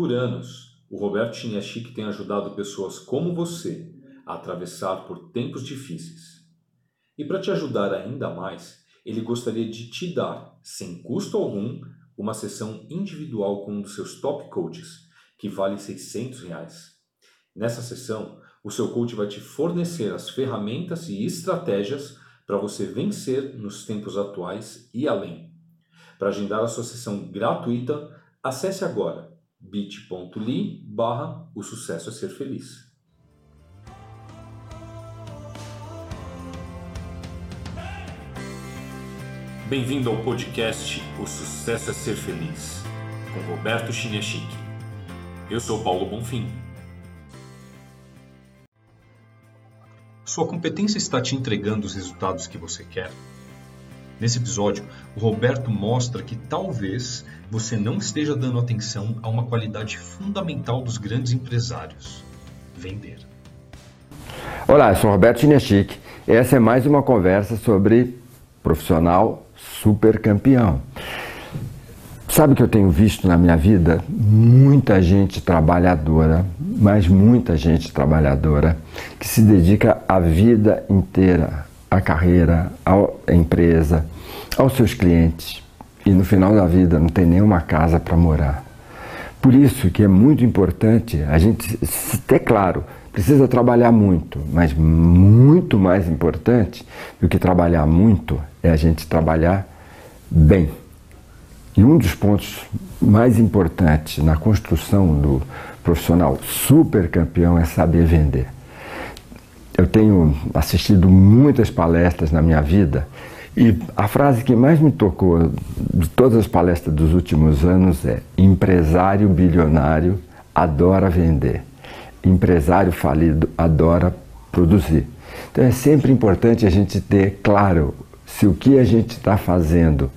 Por anos, o Roberto Chiniachik tem ajudado pessoas como você a atravessar por tempos difíceis. E para te ajudar ainda mais, ele gostaria de te dar, sem custo algum, uma sessão individual com um dos seus top coaches, que vale 600 reais. Nessa sessão, o seu coach vai te fornecer as ferramentas e estratégias para você vencer nos tempos atuais e além. Para agendar a sua sessão gratuita, acesse agora bit.ly barra o sucesso é ser feliz. Bem-vindo ao podcast O Sucesso é Ser Feliz, com Roberto Chiniachik. Eu sou Paulo Bonfim. Sua competência está te entregando os resultados que você quer? Nesse episódio, o Roberto mostra que talvez você não esteja dando atenção a uma qualidade fundamental dos grandes empresários: vender. Olá, eu sou Roberto Chiniachik. Essa é mais uma conversa sobre profissional super campeão. Sabe que eu tenho visto na minha vida muita gente trabalhadora, mas muita gente trabalhadora que se dedica a vida inteira à carreira, à empresa, aos seus clientes e no final da vida não tem nenhuma casa para morar. Por isso que é muito importante a gente ter claro, precisa trabalhar muito, mas muito mais importante do que trabalhar muito é a gente trabalhar bem. E um dos pontos mais importantes na construção do profissional super campeão é saber vender. Eu tenho assistido muitas palestras na minha vida e a frase que mais me tocou de todas as palestras dos últimos anos é: empresário bilionário adora vender, empresário falido adora produzir. Então é sempre importante a gente ter claro se o que a gente está fazendo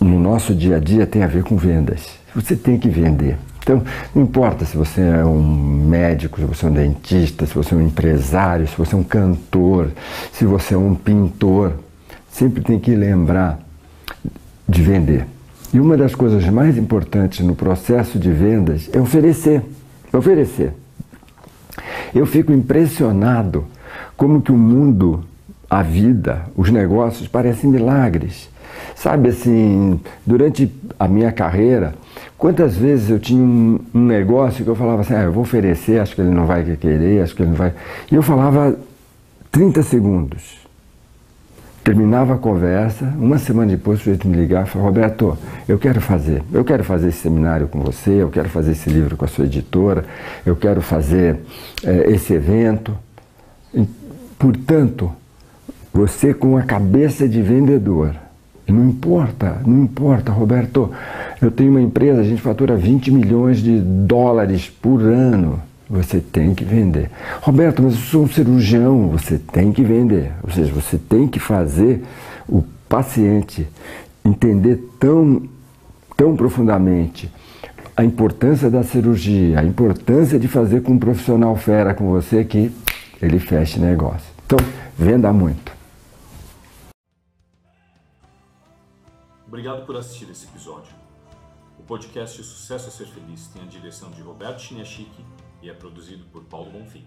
no nosso dia a dia tem a ver com vendas. Você tem que vender. Então, não importa se você é um médico, se você é um dentista, se você é um empresário, se você é um cantor, se você é um pintor, sempre tem que lembrar de vender. E uma das coisas mais importantes no processo de vendas é oferecer. Oferecer. Eu fico impressionado como que o mundo, a vida, os negócios parecem milagres. Sabe assim, durante a minha carreira, quantas vezes eu tinha um, um negócio que eu falava assim, ah, eu vou oferecer, acho que ele não vai querer, acho que ele não vai. E eu falava 30 segundos. Terminava a conversa, uma semana depois o sujeito me ligava e falava, Roberto, eu quero fazer, eu quero fazer esse seminário com você, eu quero fazer esse livro com a sua editora, eu quero fazer é, esse evento. E, portanto, você com a cabeça de vendedor, não importa, não importa, Roberto. Eu tenho uma empresa, a gente fatura 20 milhões de dólares por ano. Você tem que vender. Roberto, mas eu sou um cirurgião, você tem que vender. Ou seja, você tem que fazer o paciente entender tão, tão profundamente a importância da cirurgia, a importância de fazer com um profissional fera com você que ele feche negócio. Então, venda muito. Obrigado por assistir esse episódio. O podcast Sucesso é Ser Feliz tem a direção de Roberto Chiniachiki e é produzido por Paulo Bonfim.